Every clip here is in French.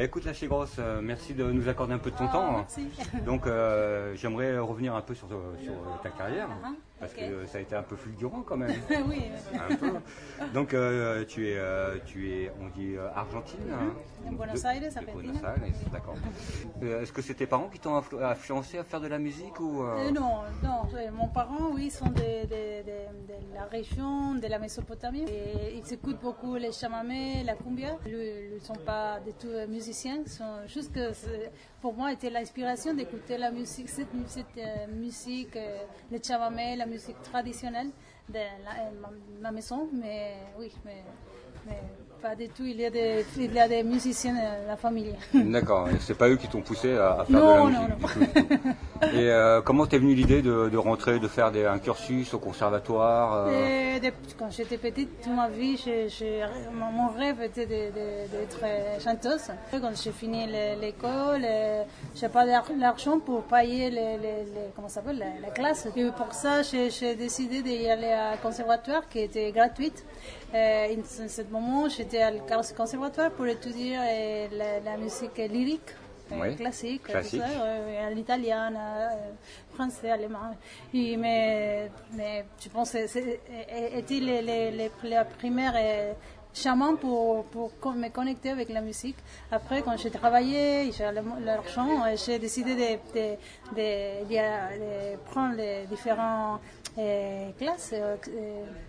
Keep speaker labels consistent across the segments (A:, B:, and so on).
A: Bah, écoute, la Grosse, euh, merci de nous accorder un peu de ton
B: Ah,
A: temps.
B: merci.
A: Donc, euh, j'aimerais revenir un peu sur, sur ta carrière,
B: Ah,
A: parce que ça a été un peu fulgurant quand même.
B: oui.
A: un peu. Donc, euh, tu, es, euh, tu es, on dit, euh, argentine hein
B: De Buenos Aires,
A: de. Buenos Aires, d'accord. Euh, Est-ce que c'est tes parents qui t'ont influ- influencé à faire de la musique ou euh,
B: Euh, non, non, euh, mon parent, oui, sont de, de- de- de la région de la Mésopotamie. Et ils écoutent beaucoup les chamamés, la cumbia. Ils ne sont pas du tout euh, musiciens, ils sont juste que pour moi, c'était l'inspiration d'écouter la musique, cette, cette, euh, musique, euh, le chamamé, la musique traditionnelle de la- euh, ma, ma maison. Mais oui, mais, mais pas du tout. Il y a des, il y a des musiciens dans la famille.
A: D'accord, c'est pas eux qui t'ont poussé à, à faire
B: Non,
A: de la
B: non,
A: musique. du tout. Et euh, comment t'es venue l'idée de, rentrer, de faire un cursus au conservatoire euh,
B: Et quand j'étais petite, toute ma vie, mon rêve était d'être chanteuse. Quand j'ai fini le- l'école, euh, j'ai pas l'argent pour payer les, comment ça la, la classe. Et pour ça, j'ai décidé d'y aller à conservatoire qui était gratuite. Euh, en ce moment, j'étais à conservatoire pour étudier euh, la musique lyrique. Euh,
A: Oui,
B: classique, tout
A: classique.
B: euh, l'italien, euh, français, allemand. Et, mais, mais je pense que c'est- était les, les, les, la première chaman pour, pour me connecter avec la musique. Après, quand j'ai travaillé, j'ai l'argent, euh, j'ai décidé de, de, de, prendre les différentes euh, classes euh,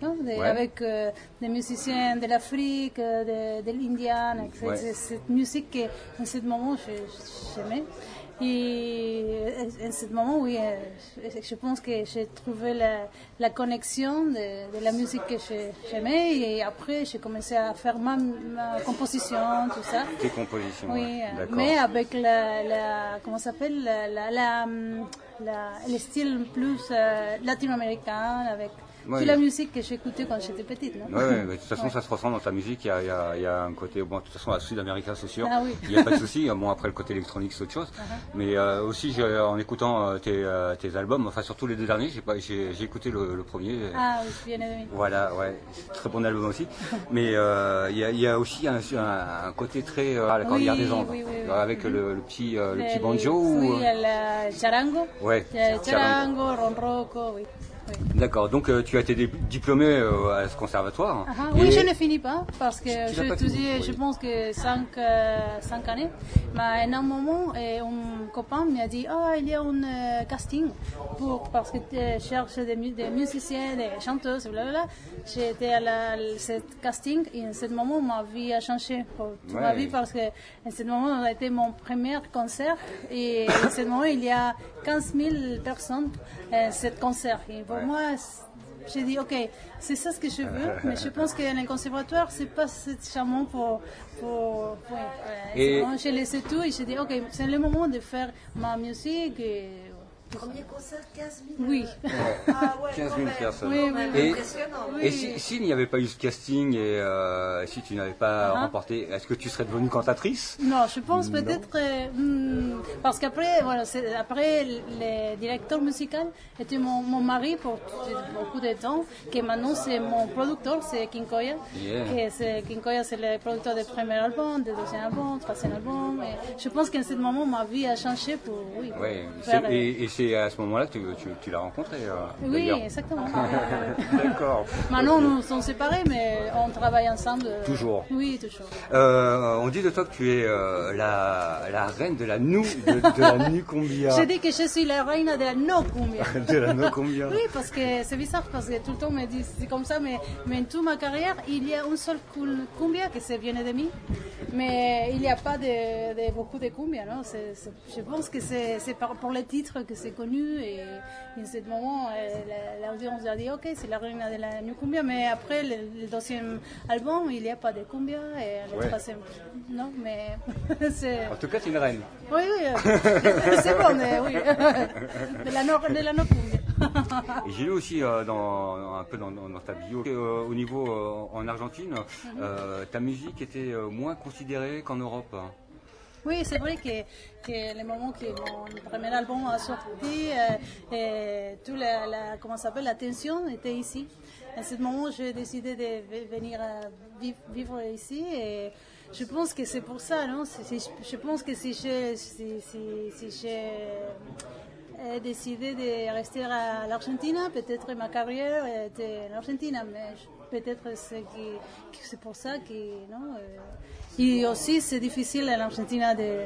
A: Ouais.
B: avec euh, des musiciens de l'Afrique, de, l'Indienne, etc.
A: Ouais.
B: C'est cette musique que, en ce moment, j'aimais. Et en ce moment, oui, euh, je pense que j'ai trouvé la, la connexion de, de la musique que j'aimais. Et après, j'ai commencé à faire ma, ma composition, tout ça.
A: Tes compositions
B: Oui,
A: ouais.
B: euh, mais avec la, la comment s'appelle, la- le style plus euh, latino-américain, avec
A: Ouais.
B: toute la musique que j'écoutais quand j'étais petite. Non
A: Ouais, ouais, mais de toute façon, ça se ressent dans ta musique. Il y a, il y a- il y a un côté, bon, de toute façon, à Sud-Américain, c'est sûr.
B: Ah oui.
A: Il n'y a pas de souci. Bon, après, le côté électronique, c'est autre chose. Mais euh, aussi, en écoutant euh, tes, euh, tes albums, enfin, surtout les deux derniers, j'ai écouté le, le premier.
B: Ah oui, bien aimé.
A: Voilà, ouais, très bon album aussi. Mais il y, a, il y a aussi un, un, un côté très à la Cordillère
B: Oui,
A: des Andes,
B: oui, oui, oui.
A: avec le, le petit, euh, le petit banjo. ou,
B: Oui,
A: euh,
B: el charango.
A: Ouais, charango,
B: ronroco, oui. Oui.
A: D'accord, donc euh, tu as été diplômé euh, à ce conservatoire.
B: Ah,
A: Et-
B: Oui, je ne finis pas parce que j'ai étudié,
A: oui.
B: je pense que 5 années. Mais à un moment, euh, un copain m'a dit Ah, il y a un euh, casting pour, parce que tu cherches des, des musiciens, des chanteuses, blablabla. J'ai été à la, ce casting et en ce moment, ma vie a changé pour toute ma
A: Ouais.
B: vie parce que en ce moment, ça a été mon premier concert et en ce moment, il y a 15 000 personnes à ce concert. Et pour
A: Ouais.
B: Moi, j'ai dit, ok, c'est ça ce que je veux, mais je pense que le conservatoire, c'est pas charmant pour. pour, pour euh,
A: Et-
B: bon, j'ai laissé tout et j'ai dit, ok, c'est le moment de faire ma musique. Et,
C: Premier concert, 15 000
B: oui.
C: Ah ouais,
A: 15
C: quand
A: 000
C: même.
A: personnes.
B: Oui, oui, oui.
A: Et,
C: Impressionnant.
B: Oui.
A: et si- s'il n'y avait pas eu ce casting et euh, si tu n'avais pas
B: Ah.
A: remporté, est-ce que tu serais devenue cantatrice?
B: Non, je pense peut-être euh, hmm, parce qu'après, voilà, c'est- après le directeur musical était mon, mon mari pour beaucoup de temps, que maintenant c'est mon producteur, c'est Kinkoya.
A: Yeah.
B: Que c'est Kinkoya, c'est le producteur du premier album, du deuxième album, troisième album. Et je pense qu'en ce moment, ma vie a changé pour oui.
A: Ouais,
B: faire,
A: c'est-
B: euh,
A: et, et c'est à ce moment-là que tu, tu, tu l'as rencontré euh,
B: oui, exactement.
A: D'accord.
B: Maintenant, nous sommes séparés, mais on travaille ensemble. euh,
A: Toujours.
B: Oui, toujours.
A: Euh, on dit de toi que tu es euh, la, la reine de la nou, de, de la nucumbia.
B: Je dis que je suis la reine de la no cumbia.
A: de la nucumbia.
B: Oui, parce que c'est bizarre, parce que tout le temps me dit c'est comme ça, mais, mais toute ma carrière, il y a un seul cul- cumbia que c'est vient de moi, mais il n'y a pas de, de beaucoup de cumbia, non? Je pense que c'est pour les titres que c'est connu, et, en ce moment, la- l'audience a dit ok, c'est la reine de la new cumbia, mais après le, le deuxième album, il n'y a pas de cumbia, et le
A: Ouais.
B: troisième, non, mais c'est.
A: En tout cas, es une reine.
B: Oui, oui, euh, c'est bon, euh, oui. De la no, de la no cumbia.
A: Et j'ai lu aussi euh, dans, un peu dans, ta bio, euh, au niveau euh, en Argentine, euh, ta musique était moins considérée qu'en Europe.
B: Oui, c'est vrai que, que le moment que mon premier album a sorti, euh, euh, tout la, la- comment s'appelle, l'attention était ici. À ce moment, j'ai décidé de ve- venir euh, vi- vivre ici et je pense que c'est pour ça, non? Je pense que si j'ai si, si- si décidé de rester à l'Argentine, peut-être ma carrière était en Argentine, mais peut-être c'est pour ça que non. euh, et aussi, c'est difficile en Argentine. De,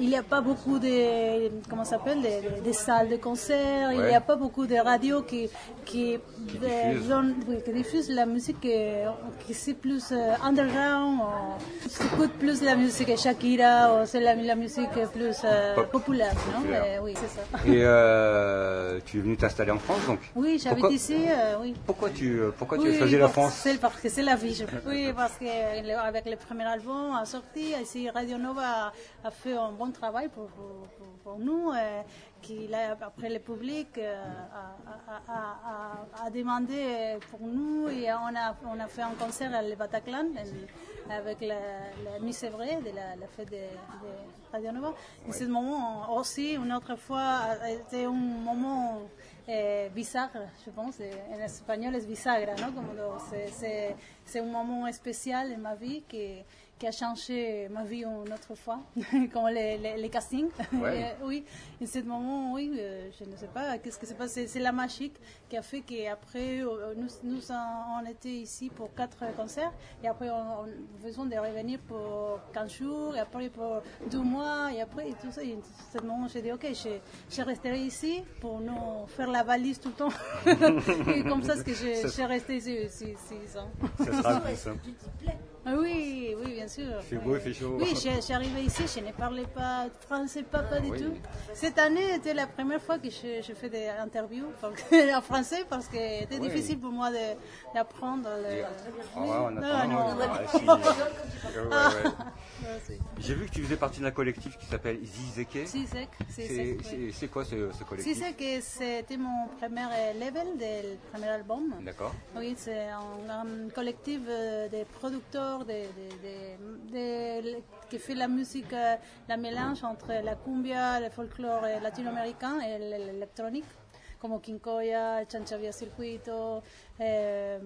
B: il n'y a pas beaucoup de, comment s'appelle, de, salles de concert. Il n'y a pas beaucoup de radios qui, qui,
A: diffusent.
B: donnent- oui, qui diffusent la musique euh, qui c'est plus euh, underground. Ou, s'écoute plus la musique Shakira ou c'est la, la musique plus euh,
A: Pop.
B: populaire, non? Mais oui, c'est ça.
A: Et euh, tu es venu t'installer en France, donc
B: Oui, j'habite ici, euh, oui.
A: Pourquoi tu, euh, pourquoi tu as choisi la France
B: c'est Parce que c'est la vie. je- Oui, parce que le- avec le premier album a sorti, ici Radio Nova a, a fait un bon travail pour, pour- nous. qu'il a, après le public euh, a, a- a- a- a demandé pour nous et on a, on a fait un concert à le Bataclan avec la, la Nuit c'est vrai de la, la fête de, de Radio Nova. Et ce moment aussi, une autre fois, été un moment eh, bisagra, je pense. eh, En espagnol es bisagra, ¿no? C'est- c'est c'est un moment spécial en ma vie qui, qui a changé ma vie une autre fois, comme les, les, les castings.
A: Ouais.
B: Eh, oui, et ce moment, oui, euh, je ne sais pas, qu'est-ce que c'est passé? C'est la magique qui a fait qu'après, euh, nous, nous on était ici pour quatre concerts, et après, on, on besoin de revenir pour 15 jours, et après pour deux mois, et après, et tout ça. Et à ce moment, j'ai dit, ok, je, je resterai ici pour nous faire la valise tout le temps. et comme ça, c'est que je, je suis restée ici, ici, six ans.
A: Ça sera
B: Ah Oui, oui, bien sûr. Oui.
A: beau, il fait chaud.
B: Oui, je, suis arrivée ici, je ne parlais pas français, pas, pas du
A: Oui.
B: tout. Cette année était la première fois que je, je fais des interviews en français parce que c'était
A: Oui.
B: difficile pour moi d'apprendre. le-
A: Ah ouais, on
B: Non, non.
A: Ouais, si. Ouais, ouais.
B: Ouais, c'est-
A: J'ai vu que tu faisais partie d'un collectif qui s'appelle
B: sec, si
A: C'est c'est- c'est quoi ce, collectif?
B: Que c'était mon premier level du premier album.
A: D'accord.
B: Oui, c'est un, un collectif euh, de producteurs de, qui fait la musique, euh, la mélange entre la cumbia, le folklore latino-américain et l'électronique, comme Quincoya, Chanchavia Circuito, euh,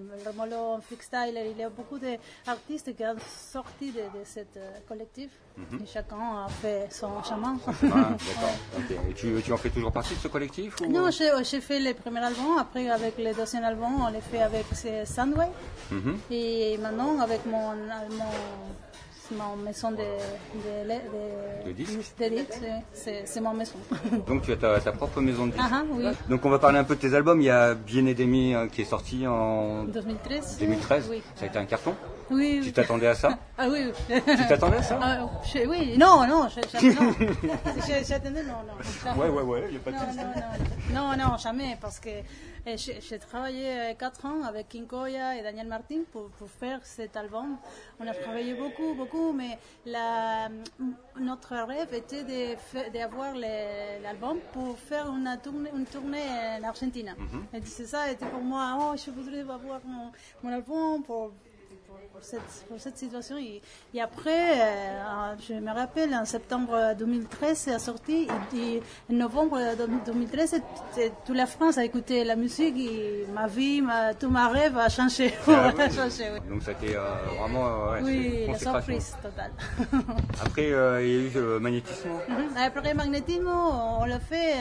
B: Freakstyler. Il y a beaucoup d'artistes qui ont sorti de, de ce collectif. Et chacun a fait son chemin.
A: Ah, d'accord. Ok. Et tu, tu en fais toujours partie de ce collectif ou...
B: Non, j'ai fait le premier album, après avec le deuxième album, on l'a fait avec.
A: Mhm.
B: Et maintenant, avec mon, mon, mon maison de, de, de,
A: De disques
B: disques, c'est mon maison.
A: Donc tu as ta, ta propre maison de disques.
B: Ah, ah, oui.
A: Donc on va parler un peu de tes albums. Il y a Bien et Demi euh, qui est sorti en
B: 2013
A: 2013.
B: Oui.
A: Ça a été un carton.
B: Oui,
A: Tu t'attendais à ça
B: Ah oui, oui.
A: Tu t'attendais à ça
B: Ah, je- Oui, non, non, non. J'attendais, non, non. jamais.
A: Ouais, ouais, ouais, il a pas de
B: Non, non, non, non, non, jamais, parce que euh, j'ai travaillé 4 ans avec Kinkoya et Daniel Martin pour, pour faire cet album. On a travaillé beaucoup, beaucoup, mais la, notre rêve était d'avoir l'album pour faire une tournée, une tournée en Argentine. Et c'est ça, était pour moi, oh, je voudrais avoir mon, mon album pour pour, cette, pour cette situation. Et, et après, euh, je me rappelle, en septembre 2013, c'est sorti. Et, en novembre 2013, c'est- toute la France a écouté la musique et ma vie, ma, tout ma rêve a changé.
A: Ah
B: a
A: oui.
B: changé, oui.
A: Donc ça a été euh, vraiment euh, ouais,
B: Oui, la surprise totale.
A: Après, euh, il y a eu euh, Magnétismo.
B: Mhm. Après Magnetismo, on l'a fait.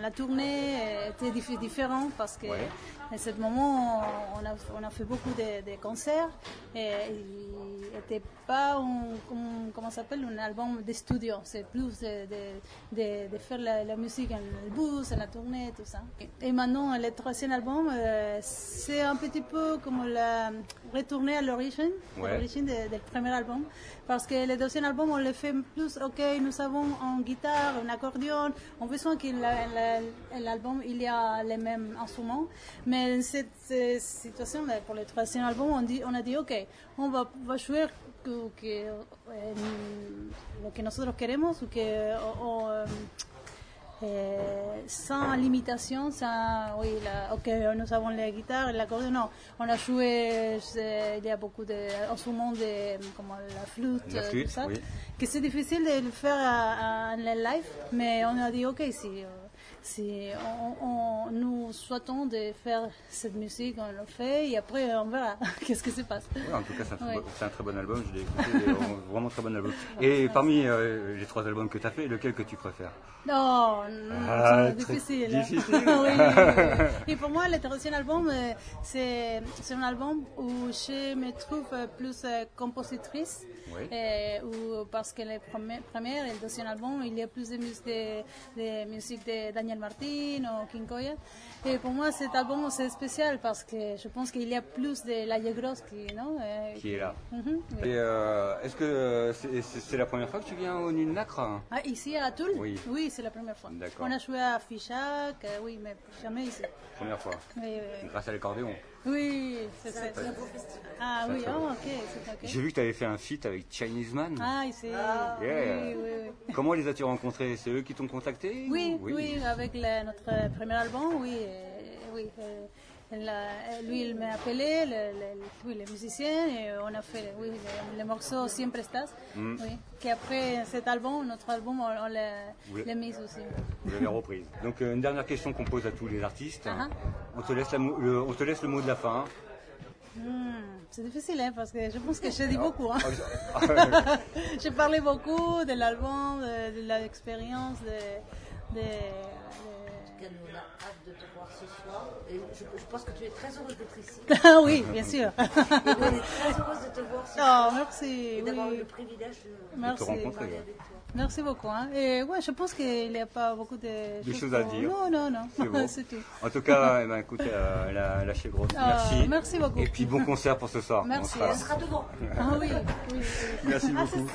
B: la tournée était dif- différente parce que
A: Ouais.
B: à ce moment, on a, on a fait beaucoup de, de concerts n'était pas un, un- comment s'appelle, un album de studio. C'est plus de, de- de- de faire la, la musique en le bus, en la tournée, tout ça. Et maintenant, le troisième album, euh, c'est un petit peu comme la, retourner à l'origine,
A: Ouais.
B: l'origine del premier album. Parce que le deuxième album, on le fait plus, ok, nous avons une guitare, un accordéon, on veut que la- la- l'album, il y a les mêmes instruments. Mais dans cette euh, situation, là, pour le troisième album, on, dit, on a dit, ok, on va, va jouer que, lo que nosotros queremos, que, o- o, euh, eh, sans limitation, sans, oui, la, ok, nous avons la guitare l'accordéon, non, on a joué, c'est- il y a beaucoup de, comme la flûte,
A: La flûte,
B: tout ça,
A: oui.
B: que c'est difficile de le faire en live, mais on a dit, ok, si, si on, on- nous souhaitons de faire cette musique, on le fait et après on verra qu'est-ce qui se passe?
A: Ouais, en tout cas, c'est un, très
B: Ouais.
A: bon- c'est un très bon album. Je l'ai écouté, vraiment- très bon album. Et parmi euh, les trois albums que tu as fait, lequel que tu préfères?
B: Non, non,
A: Ah,
B: c'est difficile.
A: difficile.
B: oui, oui, oui. Et pour moi, le troisième album, euh, c'est un album où je me trouve euh, plus compositrice.
A: Oui.
B: ou parce que le premier, premier et le deuxième album, il y a plus de musique de, de, musique de Daniel Martin ou King Koya. Et pour moi, cet album, c'est spécial parce que je pense qu'il y a plus de la Grosse qui, non, euh,
A: Qui est là.
B: Oui.
A: Et euh, est-ce que euh, c'est la première fois que tu viens au Nul Nacre
B: Ah, ici à Toul?
A: Oui.
B: c'est la première fois. On a joué à Fichac, euh, oui, mais jamais ici.
A: Première fois.
B: Oui,
A: Grâce à l'accordéon.
B: Oui. c'est ça. Ah oui, oh, ok, c'est ok.
A: J'ai vu que tu avais fait un feat avec Chinese Man.
B: Ah, ici.
A: Yeah.
B: Oui, oui, oui.
A: Comment les as-tu rencontrés? C'est eux qui t'ont contacté?
B: Oui,
A: ou-
B: oui, avec le- notre premier album, oui, euh, oui. Lui, il m'a appelé, le, le, oui, le musicien, et on a fait oui, le, le morceau Siempre Estás,
A: Mm.
B: oui, qui après cet album, notre album, on, on l'a mis aussi.
A: Vous l'avez reprise. Donc euh, une dernière question qu'on pose à tous les artistes.
B: Ah,
A: on, te laisse la mo- le, on te laisse le mot de la fin.
B: Hmm, c'est difficile, hein, parce que je pense que j'ai dit beaucoup. Hein.
A: Ah,
B: J'ai parlé beaucoup de l'album, de, de l'expérience, de, de- de-
C: Qu'elle nous a hâte de te voir ce soir. Et je, je pense que tu es très heureuse d'être ici.
B: Ah oui, bien sûr.
C: Et on est très heureuse de te voir ce
B: Oh,
C: soir.
B: merci.
C: Et d'avoir eu
B: Oui.
C: le privilège de
B: Merci.
A: rencontrer.
C: parler
A: ouais.
C: avec toi.
B: Merci beaucoup. Hein. Et ouais, je pense qu'il n'y a pas beaucoup de,
A: choses à dire.
B: Non, non, non.
A: C'est bon.
B: C'est tout.
A: En tout cas, eh ben, écoute, euh, la, la grosse.
B: Ah,
A: Merci.
B: merci beaucoup.
A: Et puis bon concert pour ce soir.
B: Merci.
A: On sera.
C: On sera devant.
B: Ah oui, oui. oui.
A: Merci beaucoup.